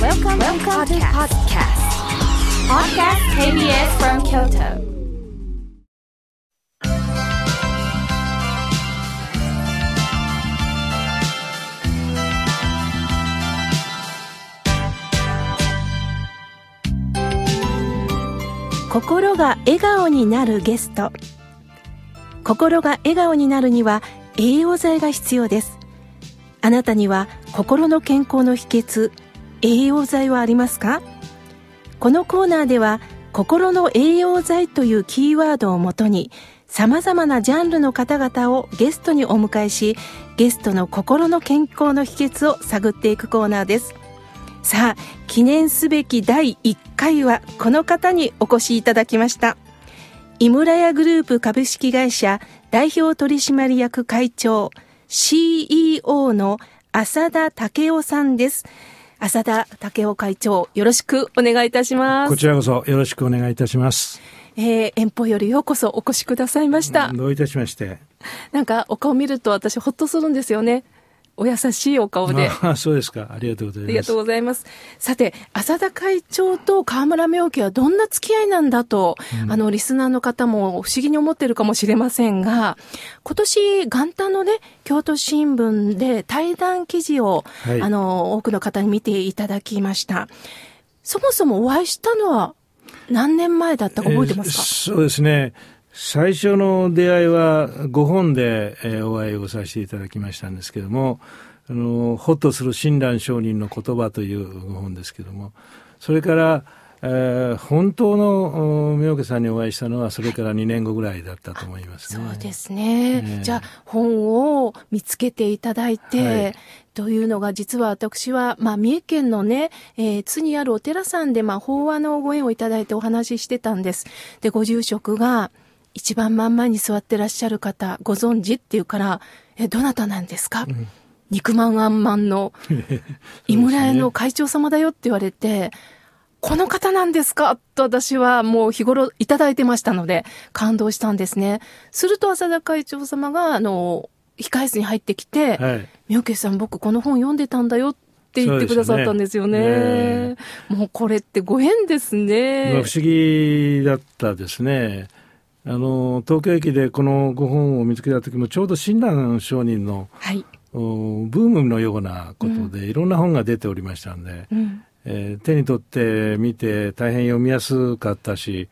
Welcome, Welcome to podcast. Podcast KBS from Kyoto. 心が笑顔になるゲスト心が笑顔になるには栄養剤が必要ですあなたには心の健康の秘訣栄養剤はありますか？このコーナーでは心の栄養剤というキーワードをもとに様々なジャンルの方々をゲストにお迎えしゲストの心の健康の秘訣を探っていくコーナーです。さあ記念すべき第1回はこの方にお越しいただきました。井村屋グループ株式会社代表取締役会長 CEO の浅田武夫さんです。浅田武夫会長よろしくお願いいたします。こちらこそよろしくお願いいたします。えー、遠方よりようこそお越しくださいました。どういたしまして。なんかお顔見ると私ほっとするんですよねお優しいお顔で。あ そうですか。ありがとうございます。ありがとうございます。さて、浅田会長と河村明家はどんな付き合いなんだと、うん、あの、リスナーの方も不思議に思ってるかもしれませんが、今年元旦のね、京都新聞で対談記事を、はい、あの、多くの方に見ていただきました。そもそもお会いしたのは何年前だったか覚えてますか、えー、そうですね。最初の出会いは5本で、えお会いをさせていただきましたんですけども、あの、ほっとする親鸞上人の言葉という5本ですけども、それから、えー、本当の妙家さんにお会いしたのはそれから2年後ぐらいだったと思いますね。そうですね。ねじゃあ本を見つけていただいて、はい、というのが実は私は、まあ、三重県のね、えー、津にあるお寺さんで、まあ、法話のご縁をいただいてお話ししてたんです。で、ご住職が、一番真ん前に座ってらっしゃる方、ご存知っていうから、え、どなたなんですか、うん、肉まんあんまんの、井村屋の会長様だよって言われて、この方なんですか？と私はもう日頃いただいてましたので、感動したんですね。すると浅田会長様が、あの、控室に入ってきて、はい、妙慶さん僕この本読んでたんだよって言ってくださったんですよね。ねもうこれってご縁ですね。まあ、不思議だったですね。あの東京駅でこのご本を見つけた時もちょうど親鸞上人の、はい、ブームのようなことで、いろんな本が出ておりましたんで、うん、えー、手に取って見て大変読みやすかったし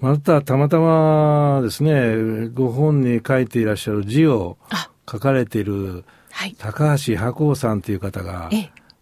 またたまたまですねご本に書いていらっしゃる字を書かれている高橋白鸚さんという方が、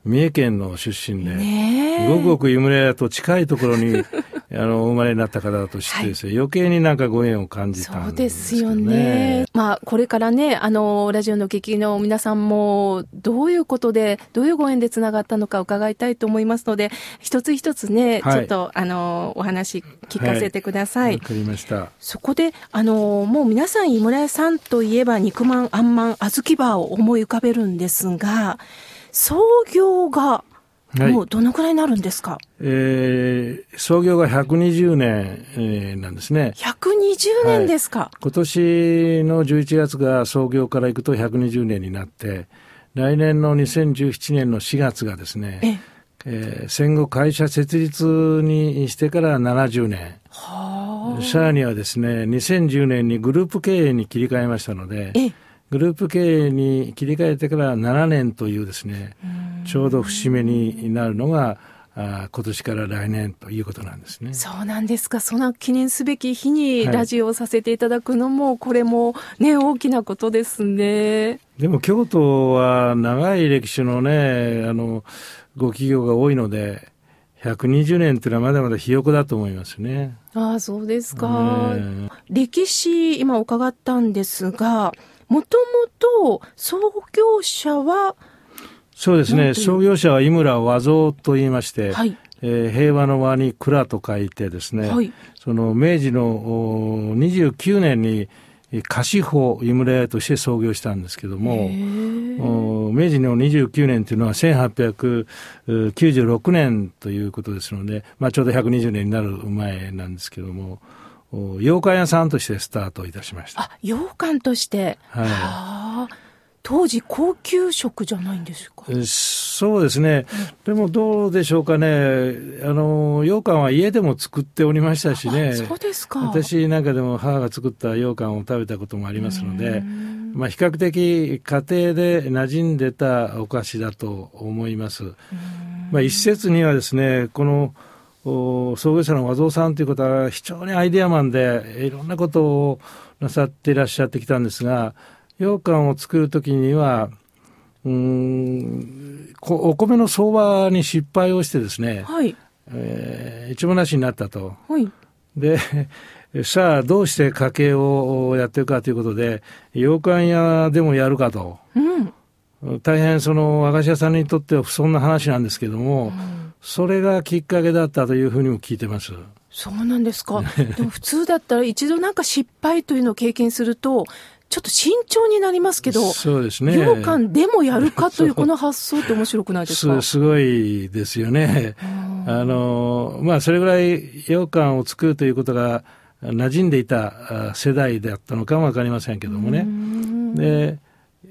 三重県の出身で、ごくごく湯村屋と近いところに あの、生まれになった方だとしてですね、はい、余計になんかご縁を感じたんですよね。そうですよね。まあ、これからね、あの、ラジオの劇の皆さんも、どういうことで、どういうご縁でつながったのか伺いたいと思いますので、一つ一つね、はい、ちょっと、あの、お話聞かせてください。わ、はい、かりました。そこで、あの、もう皆さん、井村屋さんといえば、肉まん、あんまん、あずきバーを思い浮かべるんですが、創業がもうどのくらいになるんですか、えー、創業が120年、えー、なんですね。120年ですか、はい、今年の11月が創業からいくと120年になって、来年の2017年の4月がですね、ええ。ー、戦後会社設立にしてから70年。さらにはですね、2010年にグループ経営に切り替えましたので、えグループ経営に切り替えてから7年というですね、ちょうど節目になるのが、あ今年から来年ということなんですね。そうなんですか。その記念すべき日にラジオをさせていただくのも、はい、これもね、大きなことですね。でも京都は長い歴史のね、あの、ご企業が多いので、120年っていうのはまだまだひよこだと思いますね。ああ、そうですか。歴史、今伺ったんですが、もともと創業者はそうですね創業者は井村和蔵と言いまして、はいえー、平和の和に蔵と書いてですね、はい、その明治の29年に菓子法井村屋として創業したんですけども明治の29年というのは1896年ということですので、まあ、ちょうど120年になる前なんですけども羊羹屋さんとしてスタートいたしました。あ、羊羹として。はい。当時高級食じゃないんですか？そうですね、でもどうでしょうかね。あの羊羹は家でも作っておりましたしね。そうですか。私なんかでも母が作った羊羹を食べたこともありますので、まあ、比較的家庭で馴染んでたお菓子だと思います。まあ、一説にはですねこの創業者の和蔵さんという方は非常にアイデアマンでいろんなことをなさっていらっしゃってきたんですが羊羹を作る時にはうんお米の相場に失敗をしてですね、はいえー、一文なしになったと。はい、でさあどうして家計をやっていくかということで羊羹屋でもやるかと。うん大変その和菓子屋さんにとっては不遜な話なんですけども、うん、それがきっかけだったというふうにも聞いてます。そうなんですか。でも普通だったら一度なんか失敗というのを経験すると、ちょっと慎重になりますけど、そうですね。羊羹でもやるかというこの発想って面白くないですか？す ごいですよね。あの、まあ、それぐらい羊羹を作るということが馴染んでいた世代だったのかもわかりませんけどもね。で、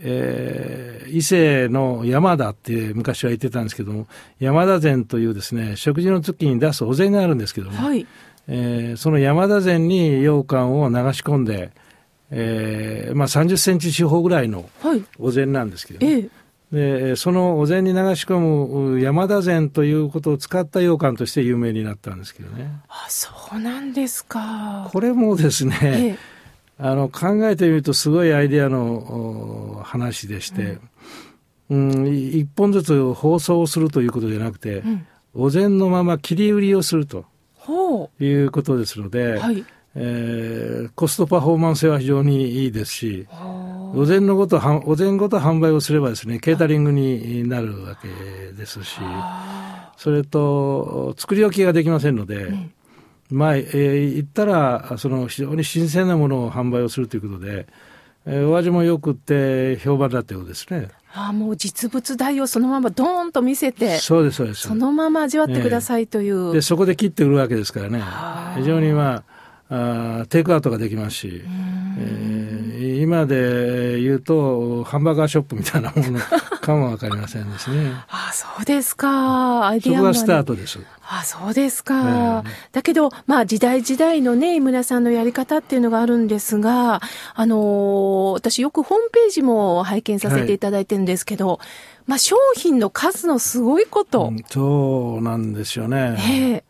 えー、伊勢の山田って昔は言ってたんですけども、山田膳というですね、食事の時に出すお膳があるんですけども、はい、えー、その山田膳に羊羹を流し込んで、えーまあ、30センチ四方ぐらいのお膳なんですけど、ね、はいでそのお膳に流し込む山田膳ということを使った羊羹として有名になったんですけどね。あそうなんですか。これもですね、ええ、あの考えてみるとすごいアイデアの話でして、うん、うん、一本ずつ包装するということじゃなくて、うん、お膳のまま切り売りをするということですので、はいえー、コストパフォーマンスは非常にいいですし、お膳のごと、お膳ごと販売をすればですね、ケータリングになるわけですし、それと、作り置きができませんので、うん、まあ、えー、言ったら、その非常に新鮮なものを販売をするということで、えー、お味もよくって評判だったようですね。ああ、もう実物大をそのままドーンと見せて、そうです、そうです。そのまま味わってくださいという。えー、で、そこで切って売るわけですからね。非常にまあ、あテイクアウトができますし、えー、今で言うと、ハンバーガーショップみたいなものかもわかりませんですね。あそうですか。アイデアそこがスタートです。あそうですか。えー、だけど、まあ、時代時代のね、井村さんのやり方っていうのがあるんですが、あのー、私よくホームページも拝見させていただいてるんですけど、はい、まあ、商品の数のすごいこと。うん、そうなんですよね。えー、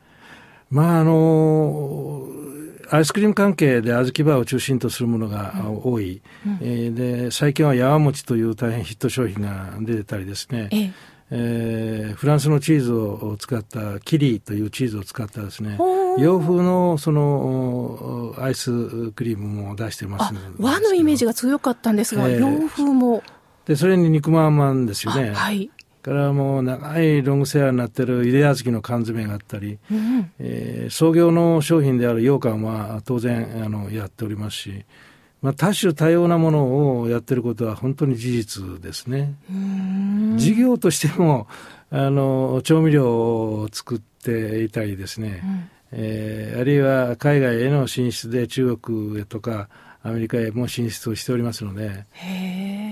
まあ、あのーアイスクリーム関係で小豆バーを中心とするものが多い、うん。えー、で最近はやわ餅という大変ヒット商品が出てたりですね、ええ。ー、フランスのチーズを使ったキリというチーズを使ったですね。洋風のそのアイスクリームも出してます和のイメージが強かったんですが、えー、洋風も。でそれに肉まんまんですよね。はいからもう長いロングセラーになってるゆで小豆の缶詰があったり、うん、えー、創業の商品である羊羹は当然あのやっておりますし、まあ、多種多様なものをやってることは本当に事実ですね。事業としてもあの調味料を作っていたりですね、うん、えー、あるいは海外への進出で中国へとかアメリカへも進出をしておりますので、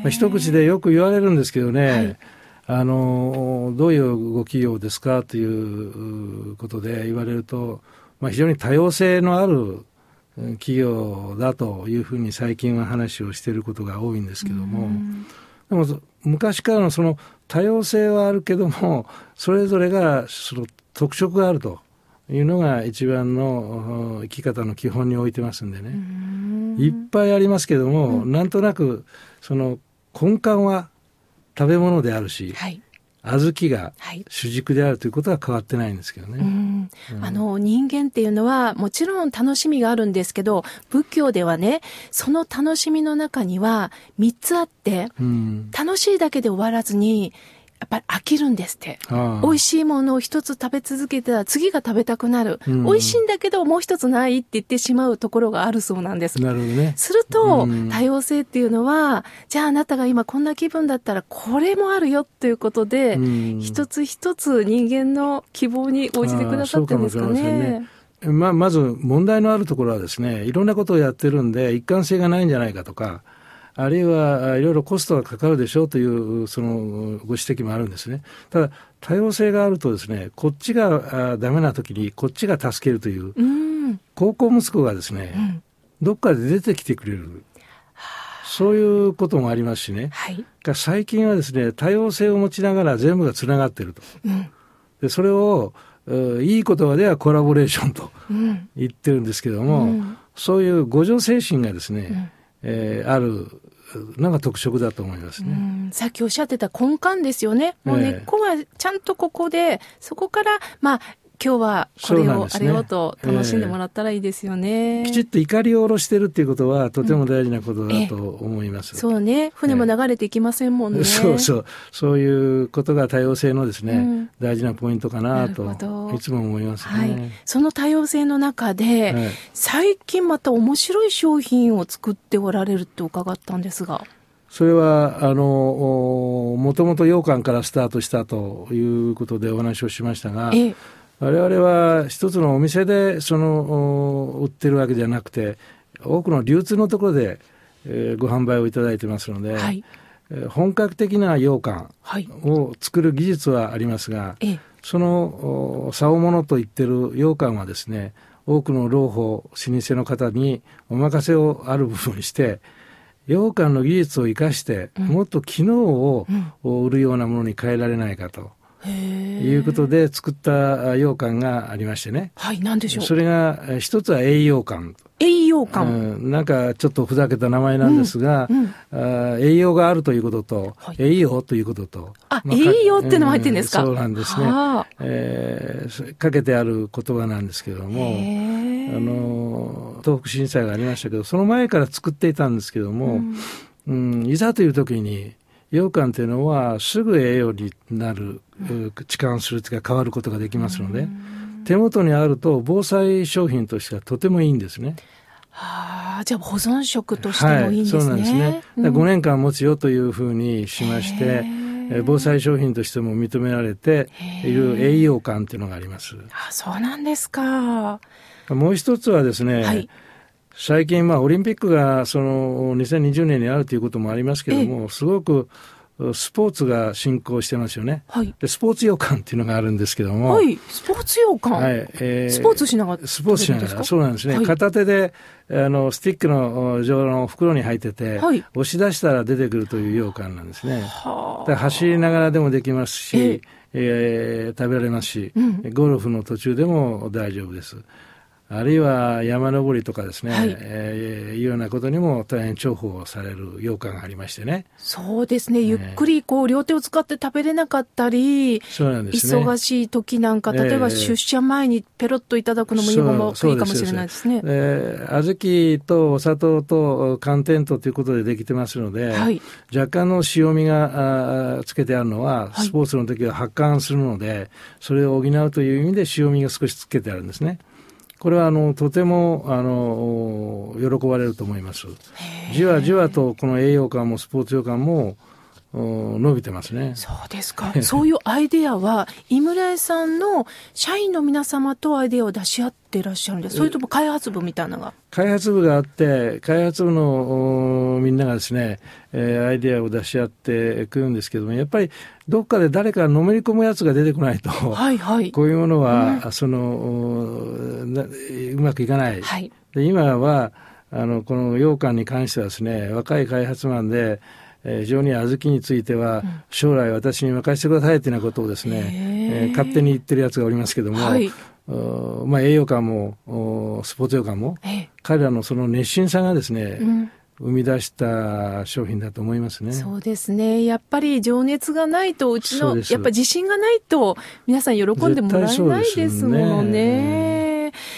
まあ、一口でよく言われるんですけどね、はいあのどういうご企業ですかということで言われると、まあ、非常に多様性のある企業だというふうに最近は話をしていることが多いんですけども、でも昔からのその多様性はあるけどもそれぞれがその特色があるというのが一番の生き方の基本に置いてますんでね。いっぱいありますけども、うん、なんとなくその根幹は食べ物であるし、はい、小豆が主軸であるということは変わってないんですけどね。うん。うん、あの人間っていうのはもちろん楽しみがあるんですけど仏教ではねその楽しみの中には3つあって、うん、楽しいだけで終わらずにやっぱり飽きるんですって。美味しいものを一つ食べ続けたら次が食べたくなる。うん、美味しいんだけどもう一つないって言ってしまうところがあるそうなんです。なるほどね。すると、うん、多様性っていうのは、じゃああなたが今こんな気分だったらこれもあるよっていうことで、うん、一つ一つ人間の希望に応じてくださってるんですかね。まあ、まず問題のあるところはですね、いろんなことをやってるんで、一貫性がないんじゃないかとか、あるいはいろいろコストがかかるでしょうというそのご指摘もあるんですね。ただ多様性があるとですねこっちがダメな時にこっちが助けるという、うん、高校息子がですね、うん、どっかで出てきてくれる。そういうこともありますしね、はい、最近はですね多様性を持ちながら全部がつながっていると、うん、でそれをいい言葉ではコラボレーションと言ってるんですけども、うん、そういう互助精神がですね、うん、えー、あるのが特色だと思いますね。さっきおっしゃってた根幹ですよね。もう根っこはちゃんとここで、そこから、まあ、今日はこれを、あれをと楽しんでもらったらいいですよね、えー、きちっと怒りを下ろしてるっていうことはとても大事なことだと思います。うん、そうね。船も流れていきませんもんね。えー、そうそう。そういうことが多様性のですね、うん、大事なポイントかなといつも思いますね、はい。その多様性の中で、はい、最近また面白い商品を作っておられるって伺ったんですが。それは、あの、もともと羊羹からスタートしたということでお話をしましたが、え我々は一つのお店でその売ってるわけじゃなくて多くの流通のところで、えー、ご販売をいただいてますので、はい、本格的な羊羹を作る技術はありますが、はい、その竿物と言ってる羊羹はですね多くの老舗老舗の方にお任せをある部分にして羊羹の技術を生かして、もっと機能を売るようなものに変えられないかと。いうことで作った羊羹がありましてね。はい、何でしょう。それが、一つは栄養羹。栄養羹、うん、なんかちょっとふざけた名前なんですが、うんうん、あ栄養があるということと、はい、栄養ということと。あ、まあ、栄養ってのも入ってるんですか、そうなんですね。えー、かけてある言葉なんですけども、あの、東北震災がありましたけど、その前から作っていたんですけども、うん、いざという時に、羊羹というのはすぐ栄養になる、置換するというか変わることができますので、手元にあると防災商品としてはとてもいいんですね。はあ、じゃあ保存食としてもいいんですね。はい、そうなんですね。うん、5年間持つよというふうにしまして、防災商品としても認められている栄養感というのがあります。あそうなんですか。もう一つはですね、はい最近、まあ、オリンピックがその2020年にあるということもありますけれども、すごくスポーツが進行してますよね。はい。で、スポーツ洋館っていうのがあるんですけども。はい。スポーツ洋館？はい。えー、スポーツしながらスポーツしながら。そうなんですね。はい、片手で、あの、スティックの状の袋に入ってて、はい、押し出したら出てくるという洋館なんですね。はあ。走りながらでもできますし、えー、えー、食べられますし、うん、ゴルフの途中でも大丈夫です。あるいは山登りとかですね、はい、えー、いうようなことにも大変重宝される羊羹がありましてね。そうですね。ゆっくりこう、両手を使って食べれなかったり、そうなんですね。忙しい時なんか、例えば出社前にペロッといただくのもいいもいいかもしれないですね。えー、小豆とお砂糖と寒天とということでできてますので、はい、若干の塩味があつけてあるのは、スポーツの時は発汗するので、それを補うという意味で塩味が少しつけてあるんですね。これはあのとてもあの喜ばれると思います。じわじわとこの栄養感もスポーツ養感も伸びてますね。そうですか。そういうアイデアは、井村屋さんの社員の皆様とアイデアを出し合っていらっしゃるんですそれとも開発部みたいなのが？開発部があって、開発部のみんながですね、えー、アイデアを出し合ってくるんですけども、やっぱりどっかで誰かのめり込むやつが出てこないと、はいはい、こういうものは、うん、そのうまくいかない。はい、で今はあのこの羊羹に関してはですね、若い開発マンで、えー、非常に小豆については、将来私に任せてくださいというようなことをですね、えー、勝手に言ってるやつがおりますけども、はい、まあ、栄養価もスポーツ養感も、彼らのその熱心さがですね、うん。生み出した商品だと思いますね。そうですね。やっぱり情熱がないと、うちの、やっぱ自信がないと、皆さん喜んでもらえないですものね。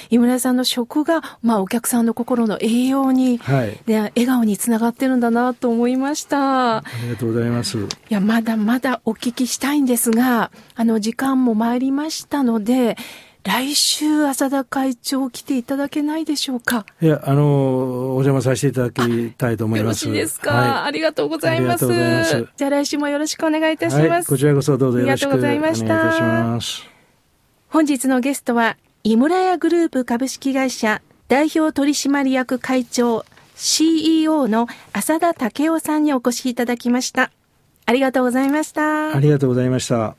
井村さんの食が、まあ、お客さんの心の栄養に、はい、で笑顔につながってるんだなと思いました。ありがとうございます。いや、まだまだお聞きしたいんですが、あの、時間も参りましたので、来週、浅田会長来ていただけないでしょうか？いや、あの、お邪魔させていただきたいと思います。よろしいですか、はい、ありがとうございます。ますじゃあ来週もよろしくお願いいたします。はい、こちらこそどうぞよろしくお願いいたします。本日のゲストは、井村屋グループ株式会社代表取締役会長、CEO の浅田武雄さんにお越しいただきました。ありがとうございました。ありがとうございました。